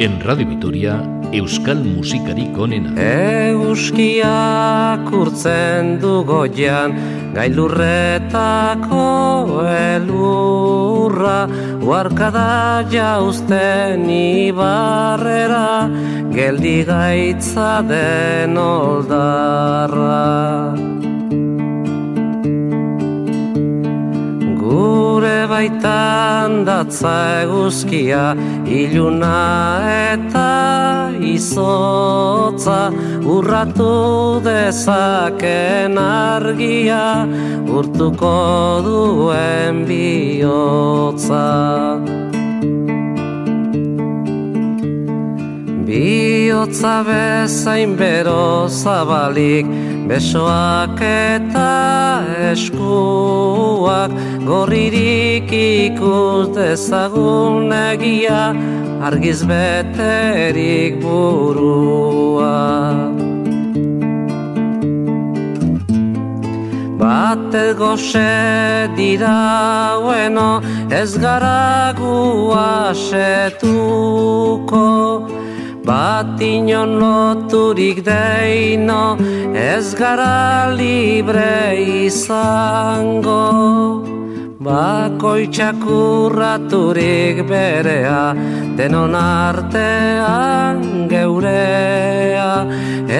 En Radio Vitoria, Euskal Musikarik onena. Euskiak urtzen du goian, gailurretako elurra, uarkada jauzten ibarrera, geldi gaitza den oldarra. Baitan datza eguzkia, iluna eta izotza, urratu dezaken argia, urtuko duen bihotza. Biotza bezain bero zabalik, besoak eta eskuak, gorririk ikus dezagun egia, argiz beterik burua. Bate goxe dira bueno, ez gara guasetuko, Bat inon loturik deino, ez gara libre izango. Bakoitxak urraturik berea, denon artean geurea,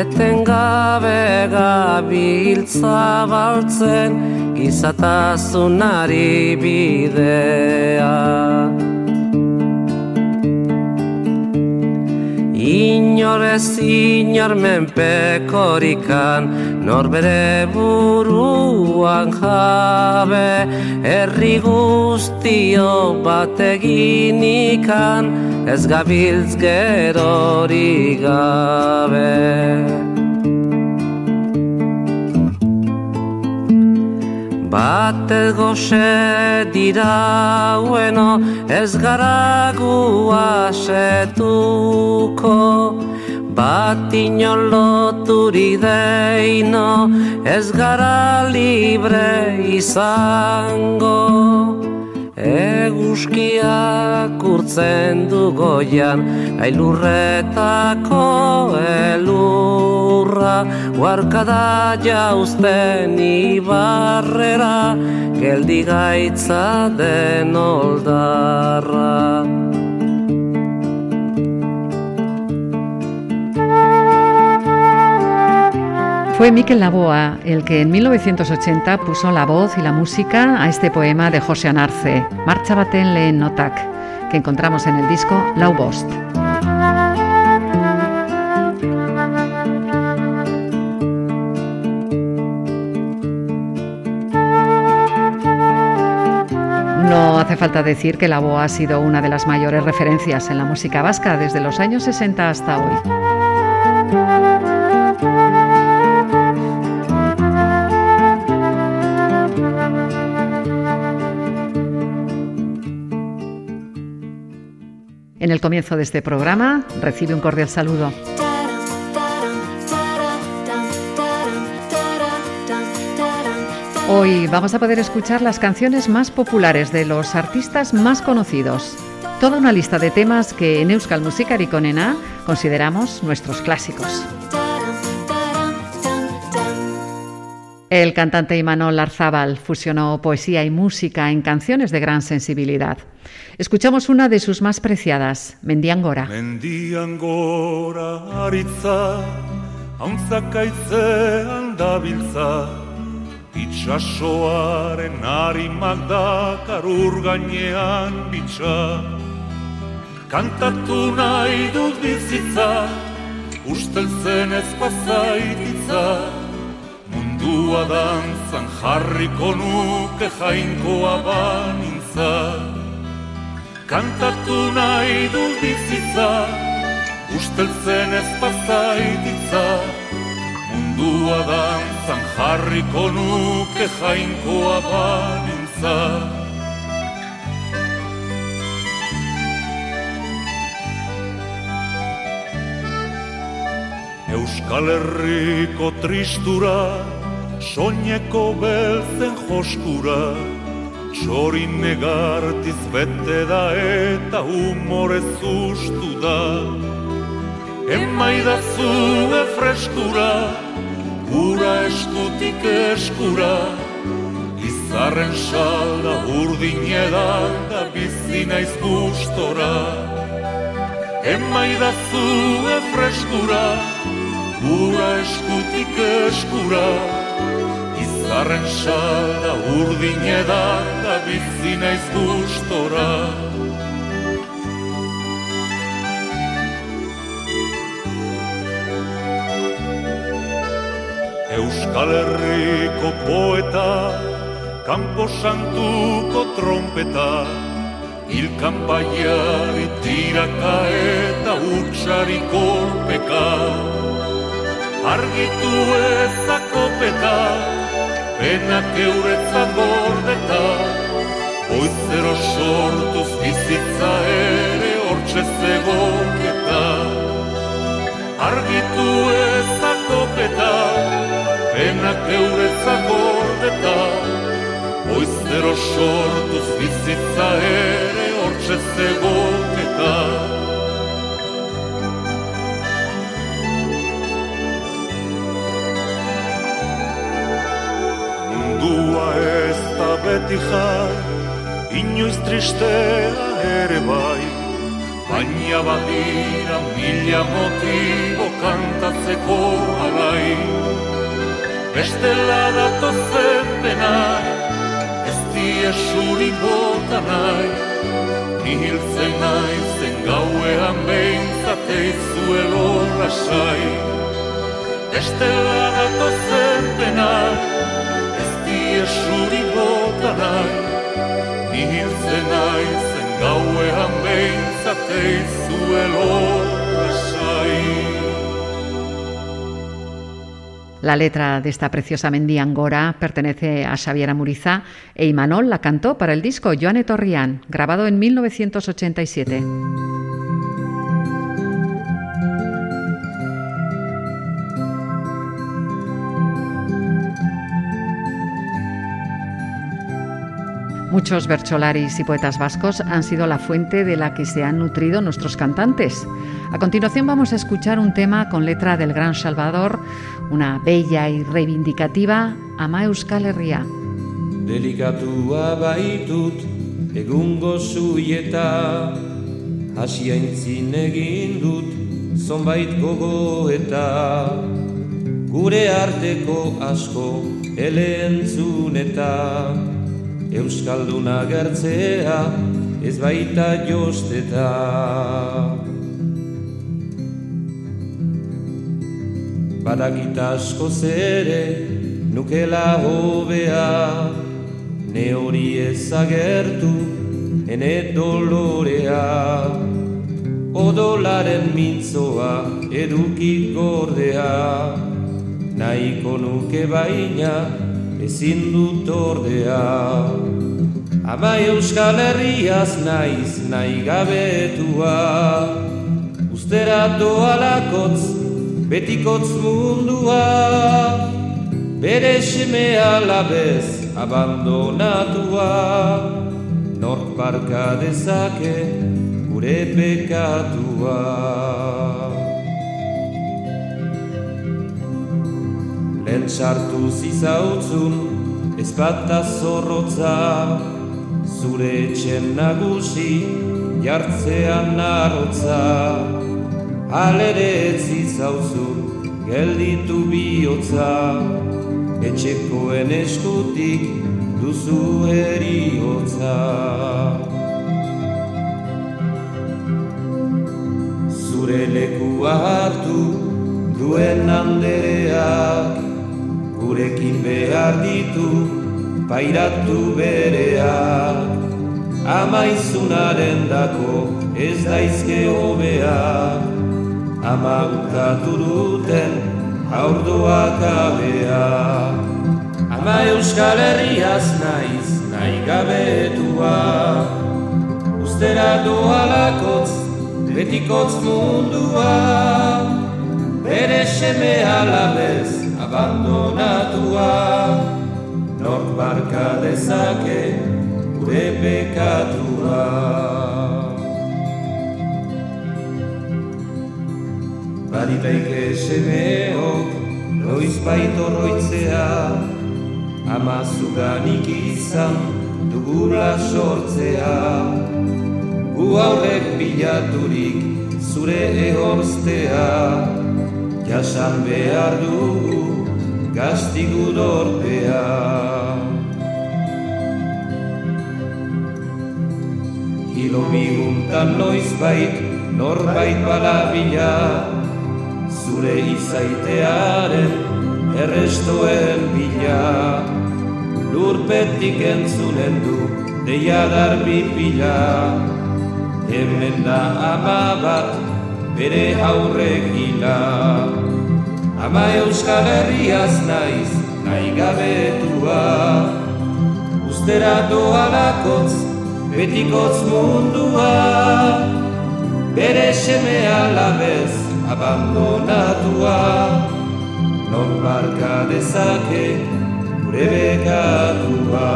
eten gabe gabiltza baltzen, gizatazunari bidea. Inorez inor menpekorikan, norbere buruan jabe, herri guztio bat eginikan, ez gabiltz gerori gabe. Bat goxe dira bueno, ez gara guasetuko Bat inon loturi deino, ez gara libre izango Eguzkiak urtzen du goian, ailurretako elurra, Guarkada jauzten ibarrera, geldi gaitza den oldarra. Fue Miquel Laboa el que en 1980 puso la voz y la música a este poema de José Anarce, Marcha baten lehen notak, que encontramos en el disco Lau Bost. No hace falta decir que Laboa ha sido una de las mayores referencias en la música vasca desde los años 60 hasta hoy. En el comienzo de este programa recibe un cordial saludo. Hoy vamos a poder escuchar las canciones más populares de los artistas más conocidos. Toda una lista de temas que en Euskal Musikarik onena consideramos nuestros clásicos. El cantante Imanol Arzábal fusionó poesía y música en canciones de gran sensibilidad. Escuchamos una de sus más preciadas, Mendiangora. Mendiangora aritza, hauntzakaitzean dabiltza, itxasoaren harimak dakar ur gainean bitxa. Kantatu nahi dut bizitza, usteltzen ez mundua dantzan jarriko nuke jainkoa banintza. Kantatu nahi dut bizitza, usteltzen ez pazaititza, mundua dantzan jarriko nuke jainkoa banintza. Euskal Herriko tristura, soñeko beltzen joskura, Txorin negartiz bete da eta humorez ustu da. Emaida zue freskura, gura eskutik eskura Izarren salda urdin edan da bizi naiz gustora. Emaida zue freskura, gura eskutik eskura Izarren salda urdin edan da bizi naiz gustora Euskal Herriko poeta, Kampo Santuko trompeta, Ilkan baiari tiraka eta utxari kolpeka. Argitu ezakopeta, penak euretzat gordeta, Oizero sortuz bizitza ere hortxe zegoketa. Argitu ezakopeta, penak euretzat gordeta, Oizero sortuz bizitza ere hortxe zegoketa. Beti jai, inoiz tristea ere bai, baina badira mila motibo kantatzeko alai. Bestela datozen denai, ez diesurik bota nahi, Nihiltzen nahi zen gauean behintzate izuelo lasai. Estela datozen denai, ez diesurik bota La letra de esta preciosa Mendiangora pertenece a Xavier Amuriza e Imanol la cantó para el disco Joane Torrián, grabado en 1987. Muchos bercholaris y poetas vascos han sido la fuente de la que se han nutrido nuestros cantantes. A continuación vamos a escuchar un tema con letra del Gran Salvador, una bella y reivindicativa Ama Euskal Herria. Delikatua baitut egungo zuieta Hasiaintzin egin dut zonbait gogo eta Gure arteko asko elentzun eta Euskalduna gertzea ez baita josteta. Badakit asko zere nukela hobea. Ne hori ezagertu ene dolorea. Odolaren mintzoa eduki gordea. Nahiko nuke baina ezin dut ordea. Ama euskal herriaz naiz nahi gabetua. Ustera doalakotz betikotz mundua. Bere seme alabez abandonatua. Nork barka dezake gure pekatua Lehen sartu zizautzun ez bata zorrotza. Zure etxen nagusi jartzean narrotza Alere ez zizauzun gelditu bihotza. Etxekoen eskutik duzu eriotza. Zure lekua hartu duen andereak Gurekin behar ditu pairatu bereak. Amaizunaren dako ez daizke hobeak Ama ukatu duten haurdoak abeak Ama euskal herriaz naiz nahi gabetua. Ustera doalakotz betikotz mundua. Bere seme alabez abandonatua. Nork barka dezake bekatua Baditaike semeok noiz baito roitzea Ama zuganik izan dugula sortzea. Gu aurrek bilaturik zure ehorztea Jasan behar dugu gaztigu dorpea Hilo biguntan noiz bait, norbait balabila Zure izaitearen errestoen bila. Lurpetik entzunen du deia darbi pila. Hemen da ama bat bere haurrek hila Ama euskal herriaz naiz, nahi gabetua. Ustera doa lakotz, betikotz mundua. Bere seme alabez, abandonatua. Non barka dezake, gure bekatua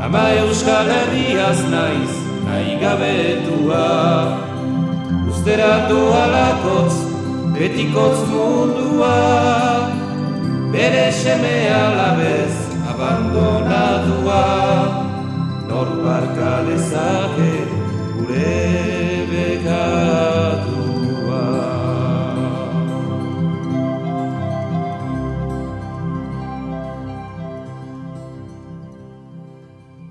Ama euskal herriaz naiz, nahi gabetua. Ustera doa lakotz, betikotz mundua bere seme alabez abandonatua. Nor barka dezake gure bekatua.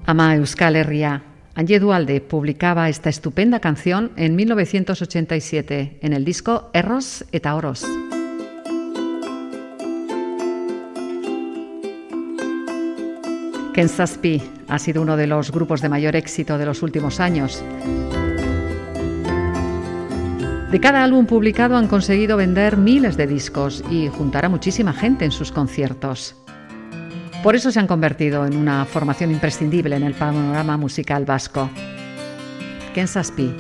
Ama Euskal Herria Angie Dualde publicaba esta estupenda canción en 1987 en el disco Erros eta Oros. Ken Saspi ha sido uno de los grupos de mayor éxito de los últimos años. De cada álbum publicado han conseguido vender miles de discos y juntar a muchísima gente en sus conciertos. Por eso se han convertido en una formación imprescindible en el panorama musical vasco. Ken Saspi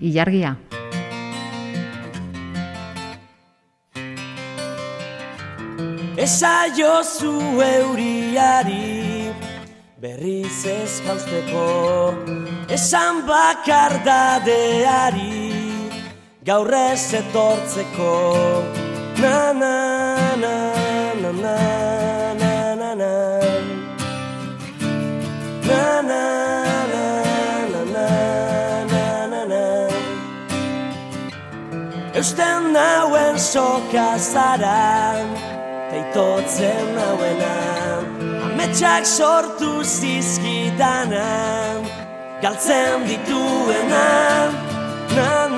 y Yargia. Esa jozu euriari berriz ez jausteko Esan bakardadeari gaur ez etortzeko Na na na na na Eusten nauen soka zara Teitotzen nauena Ametxak sortu zizkidana Galtzen dituena Na. Na. Na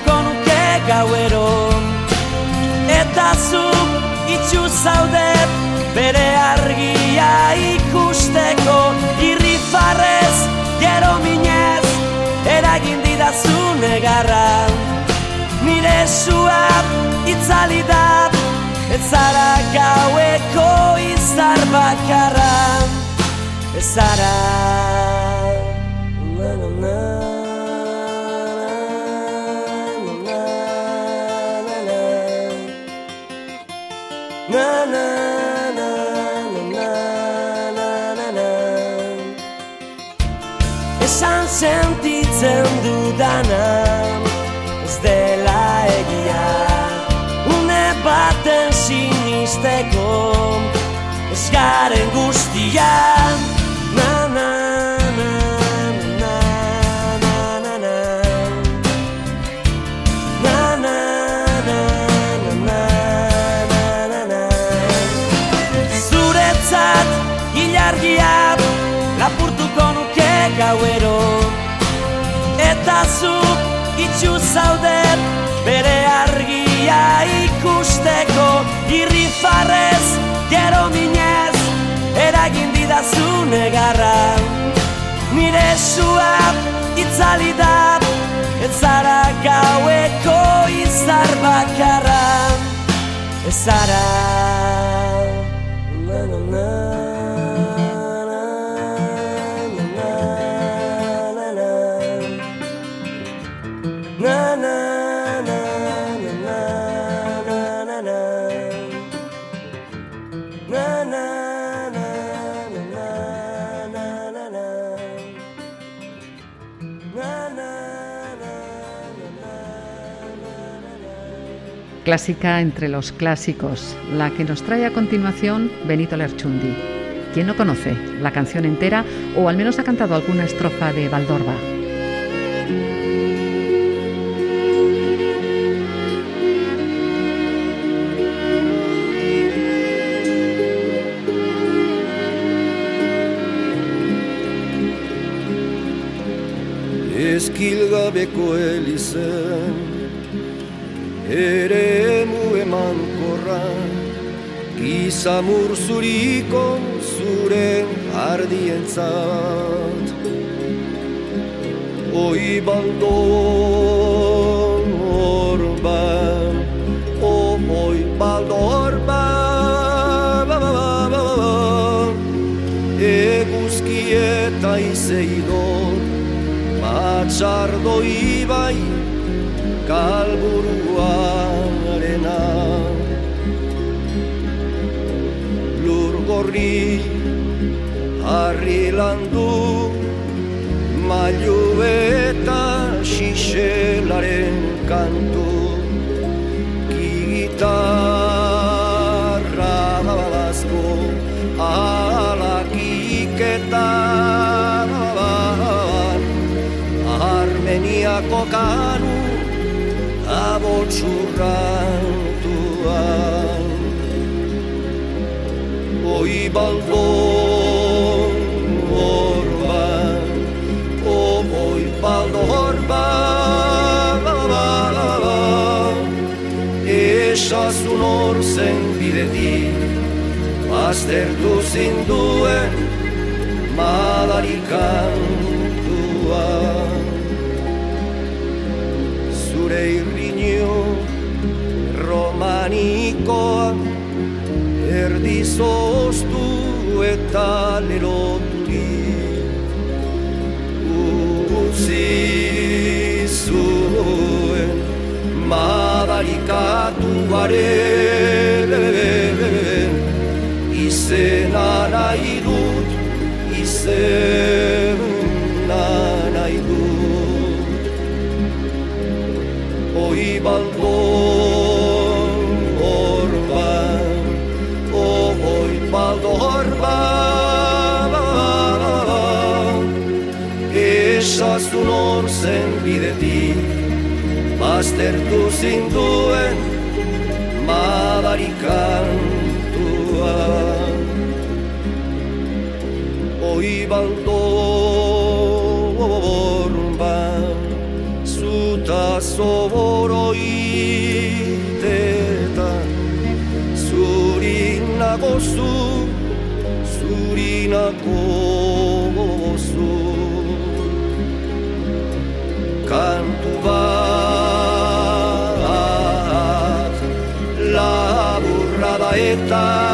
Lapurtuko nuke gauero Eta zu itxu zaudet Bere argia ikusteko. Irri farrez, gero minez Eragin didazu negarra. Nire suap itzali da Ez zara gaueko izar bakarra. Ez zara Na na na na na na na. Esan sentitzen dudana Ez dela egia. Une baten sinisteko Ez garen guztian hilargia lapurtuko nuke gauero. Eta zu itxu zaudet bere argia ikusteko Irri farrez, gero minez, eragin didazu negarra. Nire suap itzali da, ez zara gaueko izar bakarra. Ez zara na, na, na, clásica entre los clásicos, la que nos trae a continuación Benito Lerchundi. ¿Quién no conoce la canción entera o al menos ha cantado alguna estrofa de Valdorba? Eskilgabeko elizen Ere Gizamur zuriko zure ardientzat. Oi baldon orban oi baldor ba, Eguzki eta izeidon Matxardo ibai kalburuarena Lur gorri harri landu Mailu eta xixelaren kantu. Gitarra babazko alakiketan Armeniako kanu abotsurrantuan Oi baldon orban, o oi baldo orban Esasun hor zen bidetik, baztertu zinduen madarikantuan zoztu eta leroturik utzi zuen madarikatu garen. Izena nahi dut izena nahi dut. Oi baldon baztertu zinduen madarikantua laburra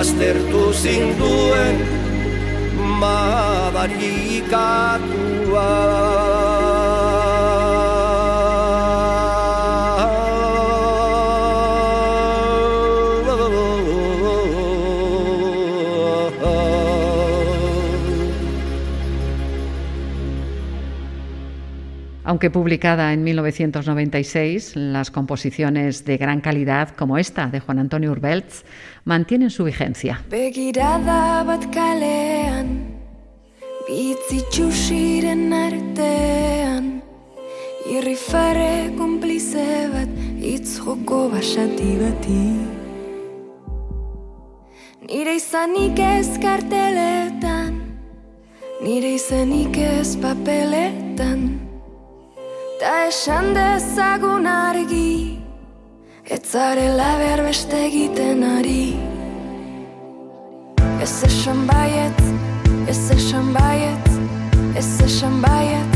baztertu zinduen madarikatua Aunque publicada en 1996, las composiciones de gran calidad como esta de Juan Antonio Urbeltz mantienen su vigencia. Nire izanik ez karteletan Nire izanik ez papeletan Ta esan dezagun argi Ez zarela behar beste egiten ari. Ez esan baiet, ez esan baiet, ez esan baiet.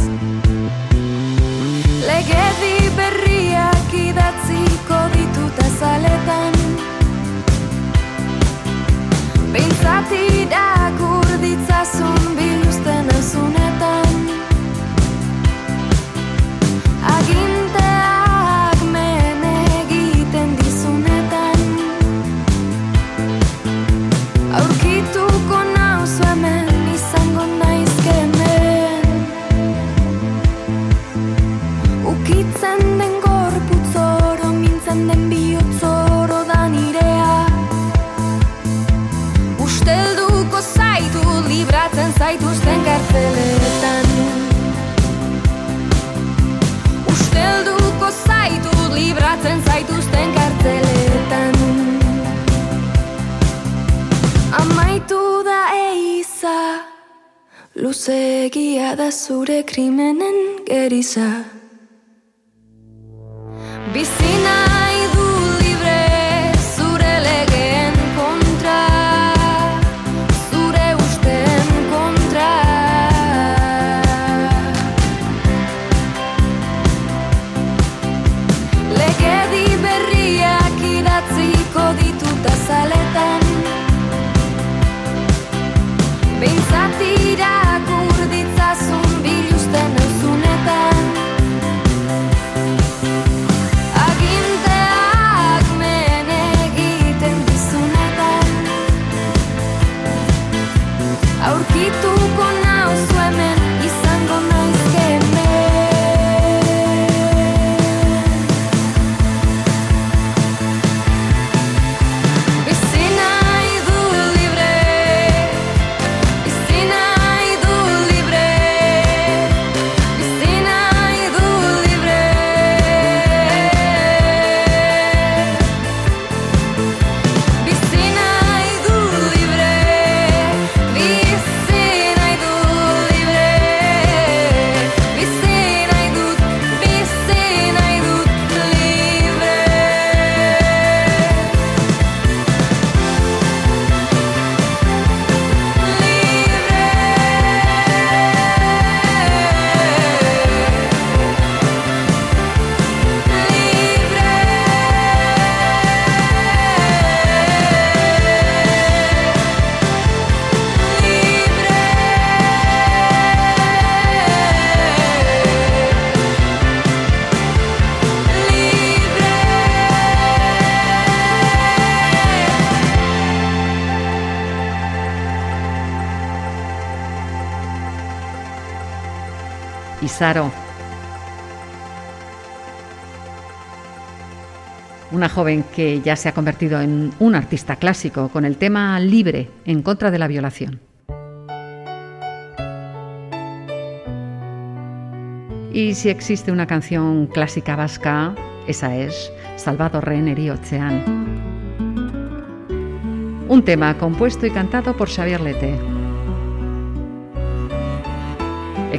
Legedi berriak idatziko ditut azaletan. Irakur ditzazun Luzegia da zure krimenen geriza Una joven que ya se ha convertido en un artista clásico con el tema libre en contra de la violación. Y si existe una canción clásica vasca, esa es Salvadorren Eriotzean. Un tema compuesto y cantado por Xavier Lete.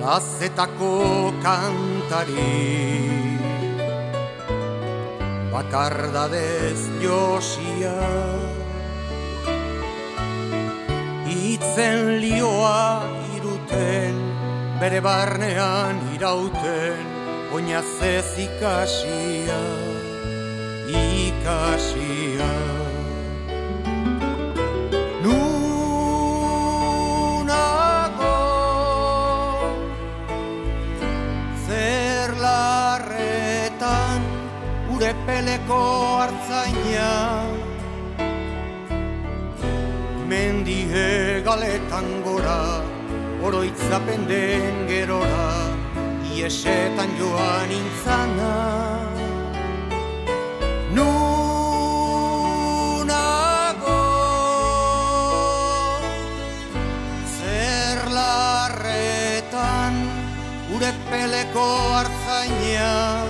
Plazetako kantari bakardadez josia Itzen lioa iruten, bere barnean irauten, oinazez ikasia, ikasia. Gure peleko hartzaina. Mendie galetan gora, oroitzapen den gerora Iesetan joan intzana Nunago Zer larretan gure peleko hartzaina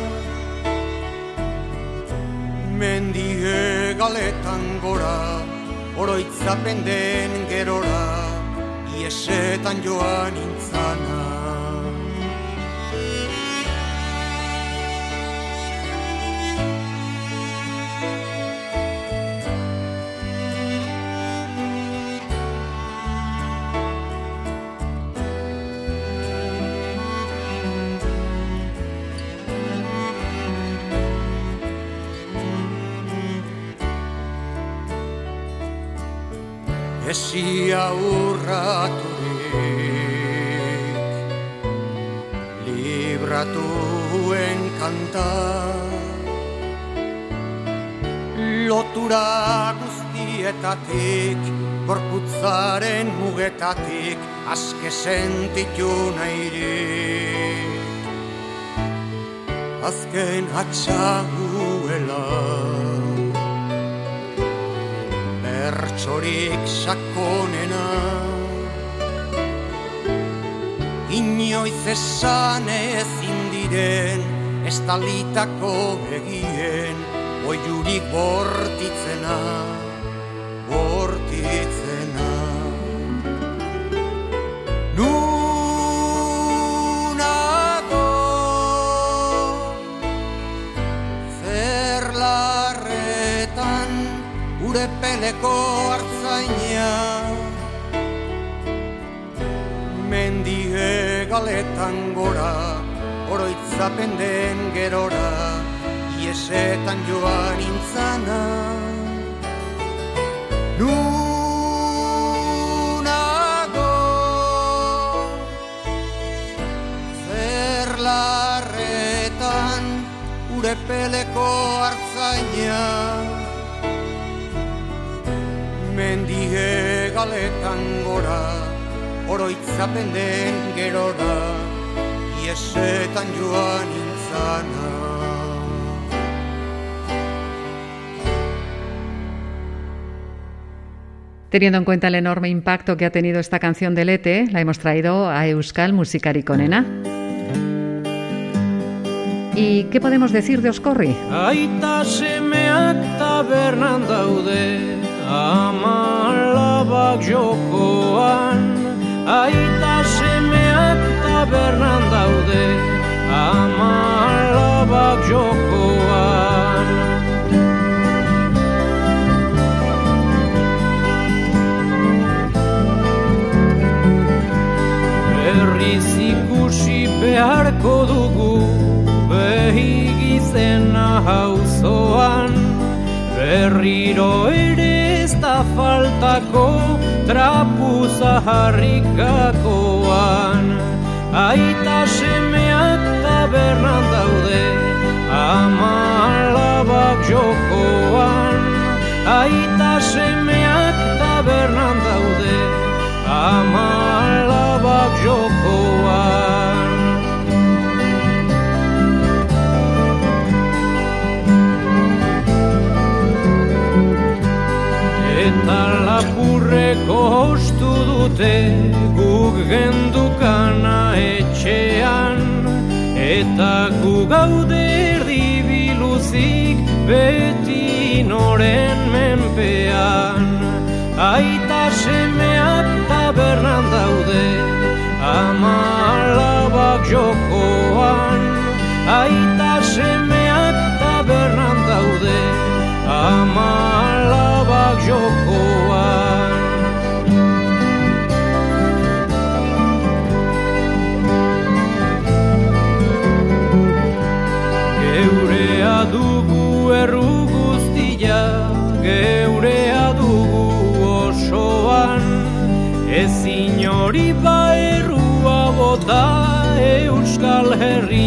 Mendie galetan gora, oroitzapen den gerora, iesetan joan intzana. Esia urraturik Libratuen kanta Lotura guztietatik Gorputzaren mugetatik Azke sentitu nahirik. Azken atxaguela bertsorik sakonena. Inoiz esan ezin diren estalitako begien Oiurik bortitzena, bortitzena gure peleko hartzaina Mendie galetan gora, oroitzapen den gerora Iesetan joan intzana Nunago Zerlarretan gure peleko hartzaina mendie galetan gora, oroitzapen den gerora, iesetan joan intzana. Teniendo en cuenta el enorme impacto que ha tenido esta canción de Lete, la hemos traído a Euskal Musikarikonena. ¿Y qué podemos decir de Oscorri? Aita semeak tabernan daude Ama alabak jokoan Aita semeak tabernan daude. Ama alabak jokoan Berriz ikusi beharko dugu behigizena hauzoan. Berriro ere ez da faltako trapu zaharrikakoan Aita semeak tabernan daude ama alabak jokoan. Aita semeak tabernan daude ama alabak jokoan lapurreko hostu dute guk gendukana etxean. Eta gu gaude erdibiluzik beti noren menpean. Aita semeak tabernan daude ama alabak jokoan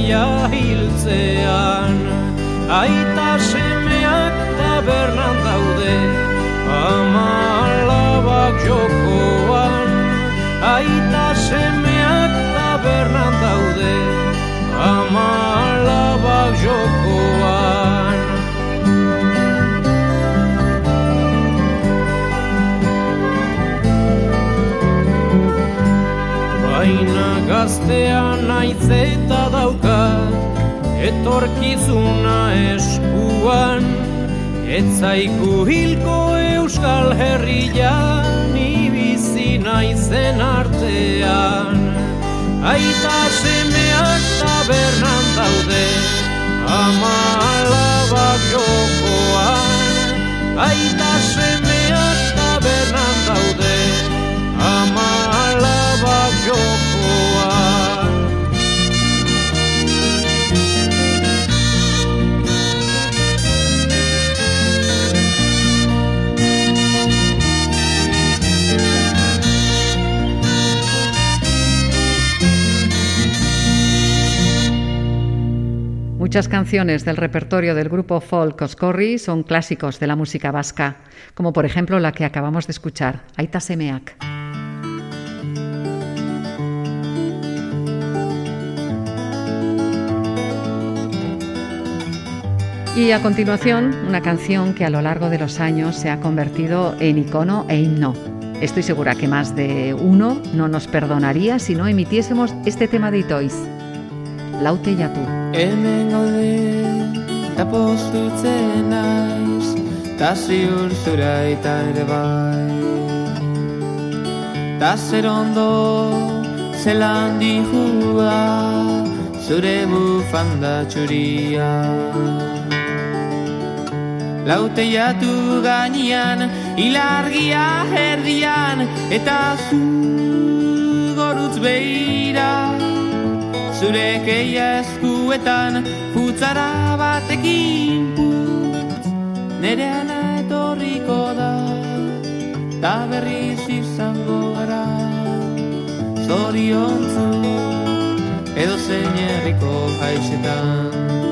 Herria hiltzean. Aita semeak tabernan daude Ama alabak jokoan. Aita semeak tabernan daude Ama alabak jokoan. Baina gaztea naiz eta daukat Etorkizuna eskuan Ez zaiku hilko euskal herrian Ibizi naizen artean. Aita semeak Muchas canciones del repertorio del grupo folk Oscorri son clásicos de la música vasca, como por ejemplo la que acabamos de escuchar, Aita Semeak. Y a continuación, una canción que a lo largo de los años se ha convertido en icono e himno. Estoy segura que más de uno no nos perdonaría si no emitiésemos este tema de Itoiz. Laute Yatu. Hemen gaude, eta postutzen naiz, ta ziur zura eta ere bai. Ta zer ondo, zelan dihua, zure bufanda txuria. Laute jatu gainean, ilargia erdian, eta zu gorutz behira. Zure keia eskuetan, putzara batekin putz, nere ana etorriko da, ta berriz izango gara. Zoriontzu, edo zein herriko jaixetan.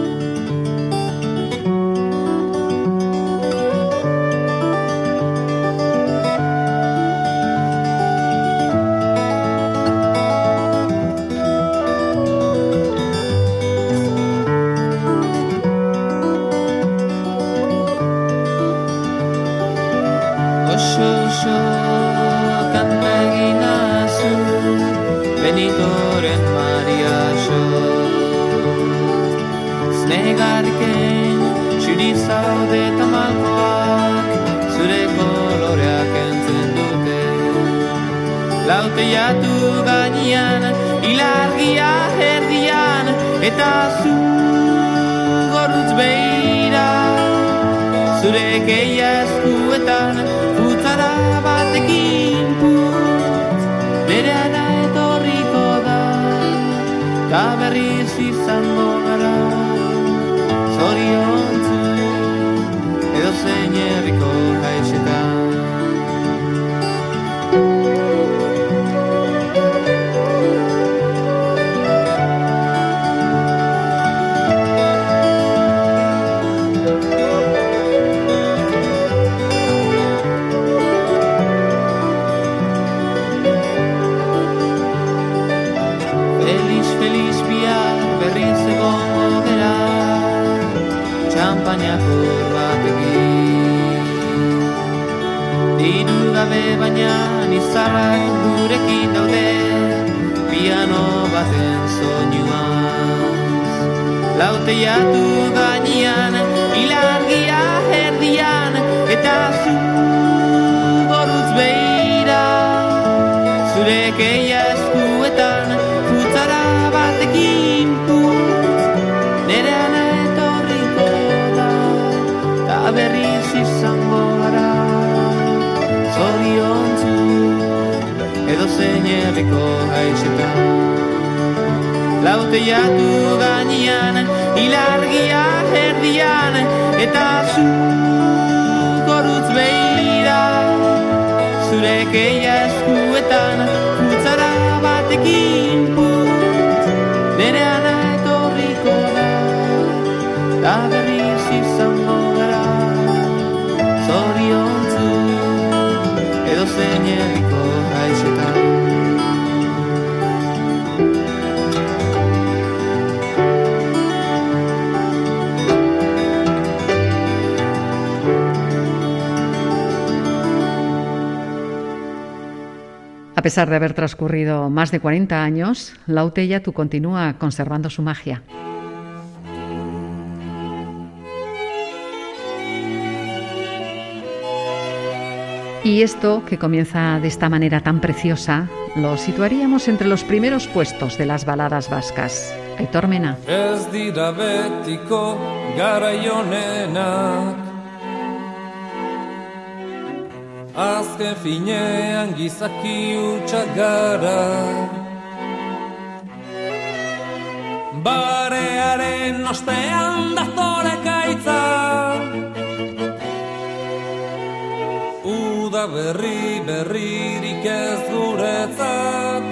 Laute jatu gainean Ilargia erdian Eta zu gorutz behira Zure keia eskuetan Jatu gainean Ilargia erdian Eta zu gorutz behira Zure keia eskuetan Putzara batekin putz Nere ana etorriko da Ta berriz izango gara. Zoriontzu Edo zein herriko haixetan Laute gainean Ilargia erdian Eta zu gorutz behira. Zure keia eskuetan Putzara batekin pesar de haber transcurrido más de 40 años, Laute Yatu continúa conservando su magia. Y esto, que comienza de esta manera tan preciosa, lo situaríamos entre los primeros puestos de las baladas vascas. Aitor Mena. Azken finean gizaki utxak gara Barearen ostean datore kaitza Uda berri berririk ez guretzat.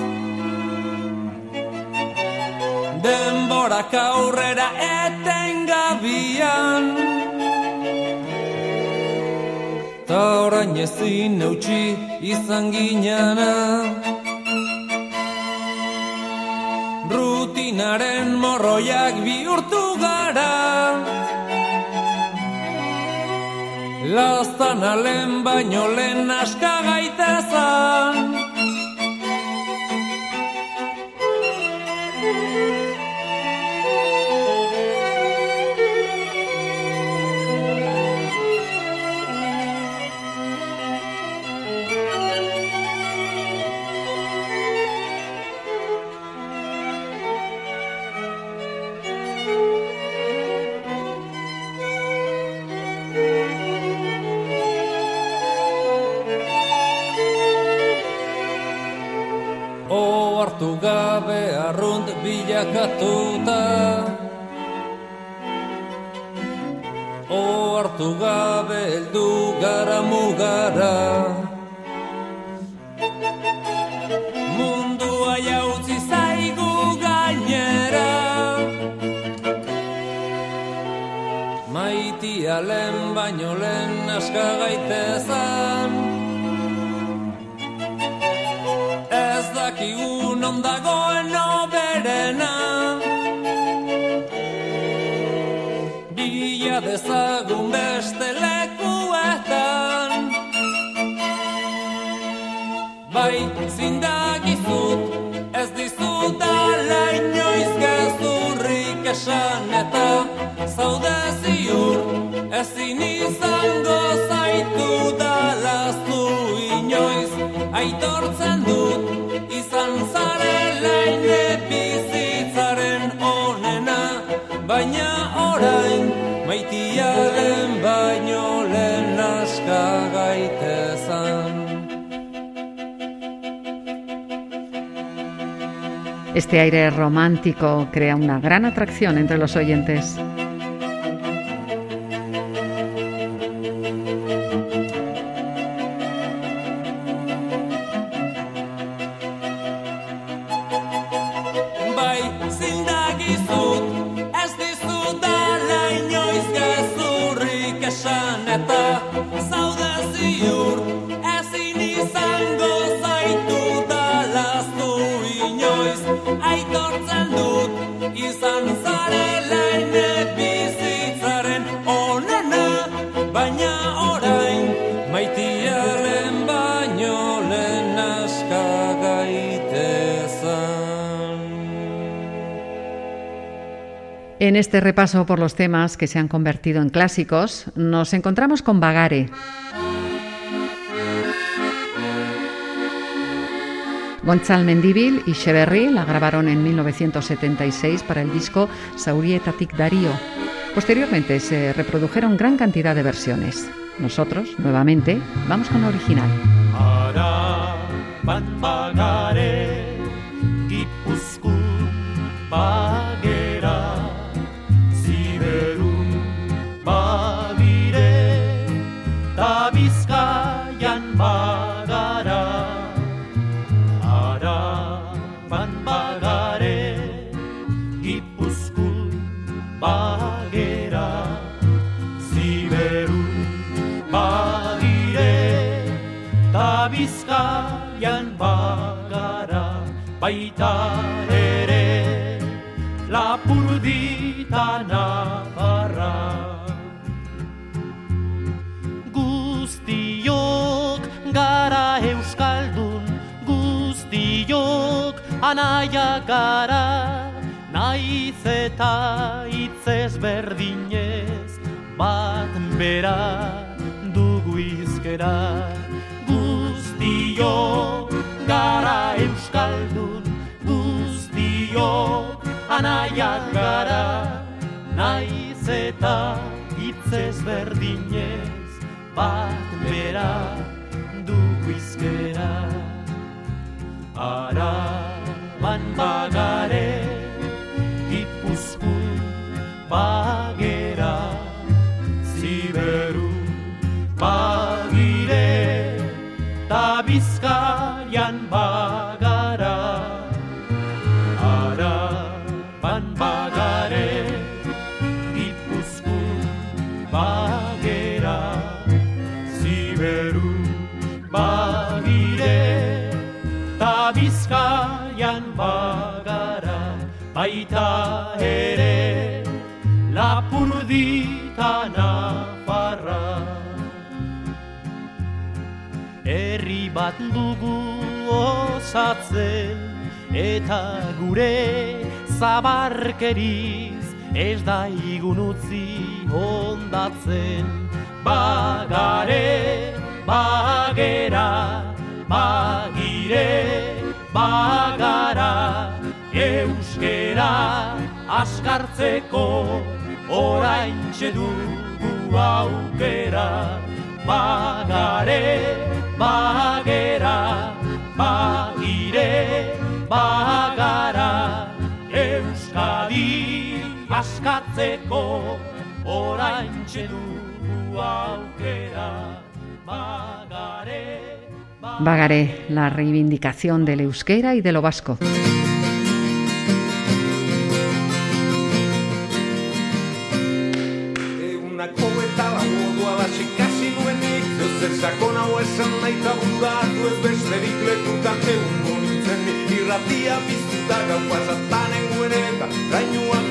Denborak aurrera etengabian Ta orain ezin eutxi izan ginana Rutinaren morroiak bihurtu gara. Lastan alen baino lehen aska hartu gabe arrunt bilakatuta. O hartu gabe eldu gara mugara. Mundua jautzi zaigu gainera. Maitia lehen baino lehen aska gaitezan. Ez dakigu non dagoen oberena Bila dezagun beste lekuetan. Bai zindagizut ez dizut ala inoiz gezurrik esan eta zaude ziur ezin izango zaitu dalazu inoiz aitortzen dut Este aire romántico crea una gran atracción entre los oyentes. En este repaso por los temas que se han convertido en clásicos, nos encontramos con Bagare. Gonzal Mendívil y Cheverry la grabaron en 1976 para el disco Saurietatik Darío. Posteriormente se reprodujeron gran cantidad de versiones. Nosotros, nuevamente, vamos con la original. Baita ere Lapurdita nabarra Guztiok gara euskaldun Guztiok anaia gara. Naiz eta itzez berdinez Bat bera dugu izkera. Guztio anaiak gara naiz eta hitzez berdinez bat bera dugu izkera araban bagare gipuzkun bagera baita ere lapurdita nafarra. Herri bat dugu osatzen eta gure zabarkeriz ez da igun utzi hondatzen. Bagare bagera bagire bagara askartzeko oraintxe dugu aukera. Bagare bagera bagire bagara. Euskadi askatzeko oraintxe dugu aukera. Bagare Bagaré, la reivindicación del euskera y de lo vasco. Esan nahi eta buratu ez besterik lekutan egun nintzen. Irratia biztuta gau pasatan enguen eta Rainuak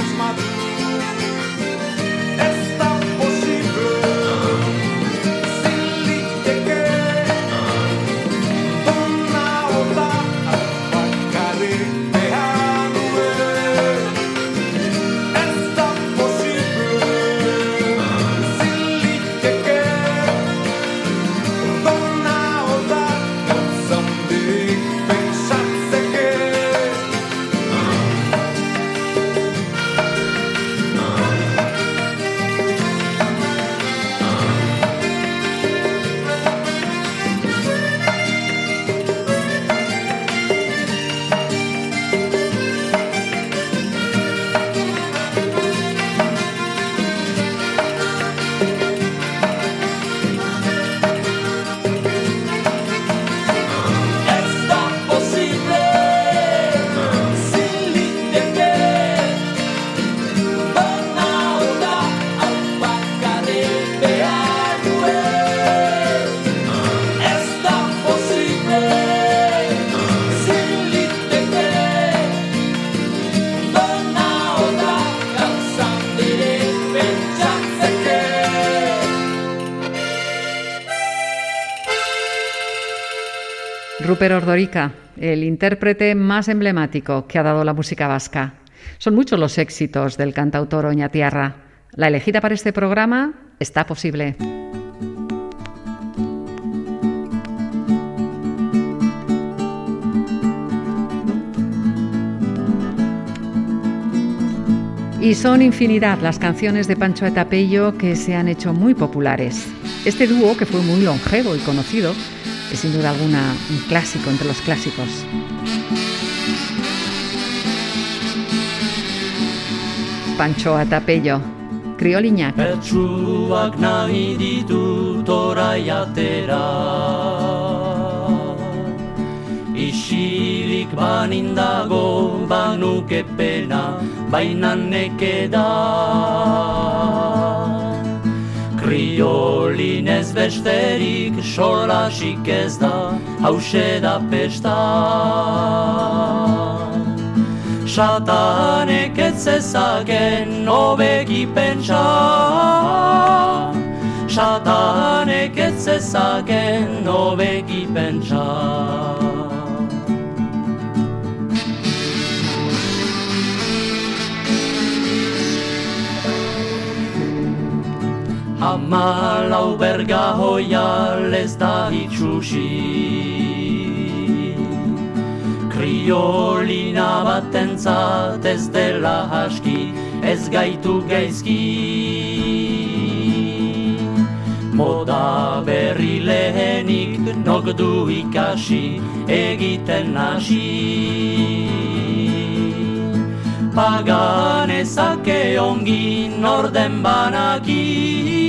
zein egazmatu Rupert Ordorica, el intérprete más emblemático que ha dado la música vasca. Son muchos los éxitos del cantautor Oñatiarra. La elegida para este programa está posible. Y son infinidad las canciones de Pancho Etapello que se han hecho muy populares. Este dúo, que fue muy longevo y conocido, es sin duda alguna un clásico entre los clásicos. Pancho Atapello, kriolinak. Bertsuak nahi ditut orai atera Isilik banindago banuke pena baina nekeda Kriolin ez besterik solasik ez da hause da pesta Satanek ez zezaken obegi pentsa. Satanek ez zezaken obegi pentsa Hamalau berga hoia lez da itxusi Kriolina batentzat ez dela haski ez gaitu gaizki Moda berri lehenik nok du ikasi egiten hasi Paganezake ongi norden banaki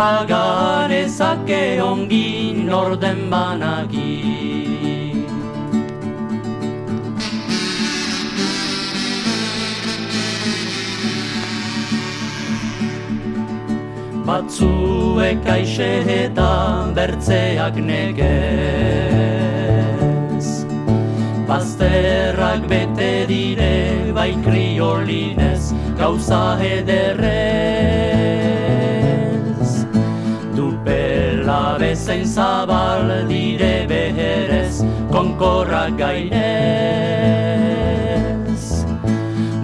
Paganezake ongi norden banaki Batzuek aixe eta bertzeak negez. Bazterrak bete dire bai kriolinez gauza ederrez bezain zabal dire beherez konkorrak gainez.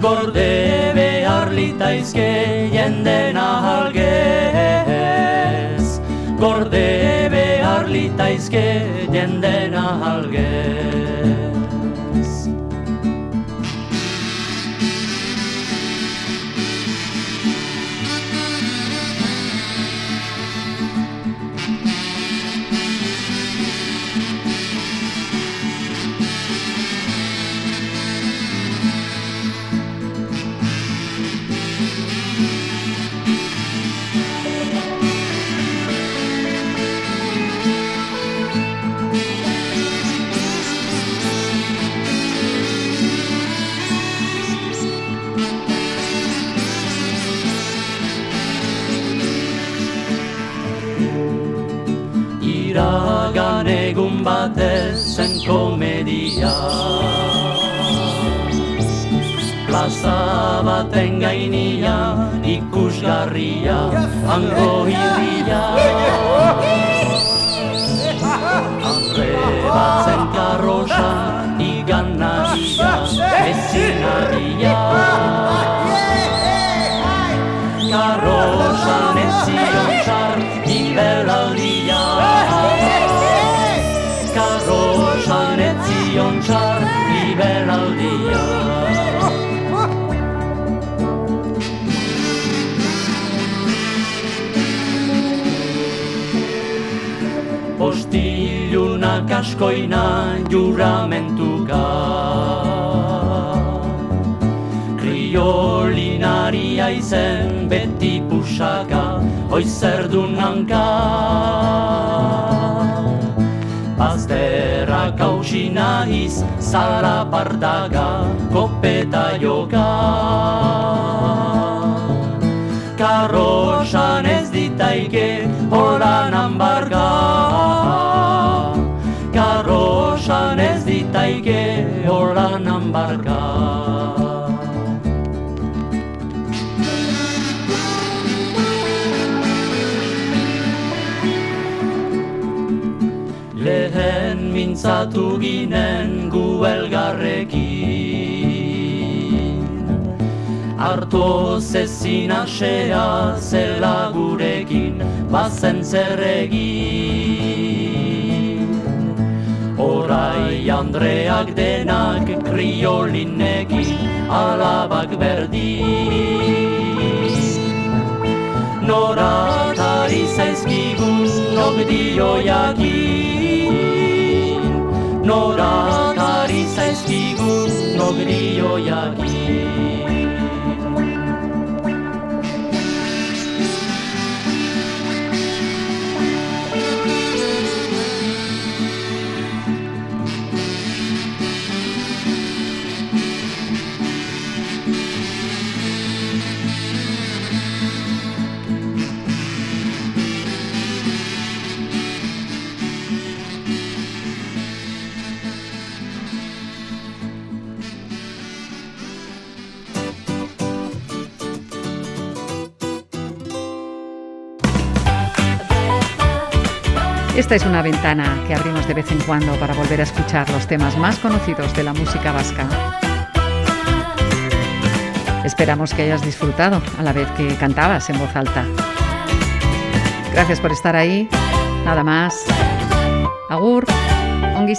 Gorde behar litaizke jenden ahalgez Gorde behar litaizke jenden ahalgez Iragan egun batez zen komedia. Plaza baten gainia ikusgarria Ango irria Andre bat zen karrosa igan nadia Ezin nadia Karrosan ez zion txar ibelaldia Postilunak askoina juramentuka Kriolinaria izen beti pusaka Oizer du nanka Bazterrak hausi nahiz Zala partaga Kopeta joka Karrosan ez ditaike Holanan barga Karrosan ez ditaike Holanan barga Lehen mintzatu ginen gu elgarrekin. Arto zezin asea zela gurekin Bazen zer egin Orai Andreak denak kriolinekin Alabak berdin Noratari zaizkigun nok dio jakin. Noratari zaizkigun nok dio jakin Esta es una ventana que abrimos de vez en cuando para volver a escuchar los temas más conocidos de la música vasca. Esperamos que hayas disfrutado a la vez que cantabas en voz alta. Gracias por estar ahí. Nada más. Agur, ongi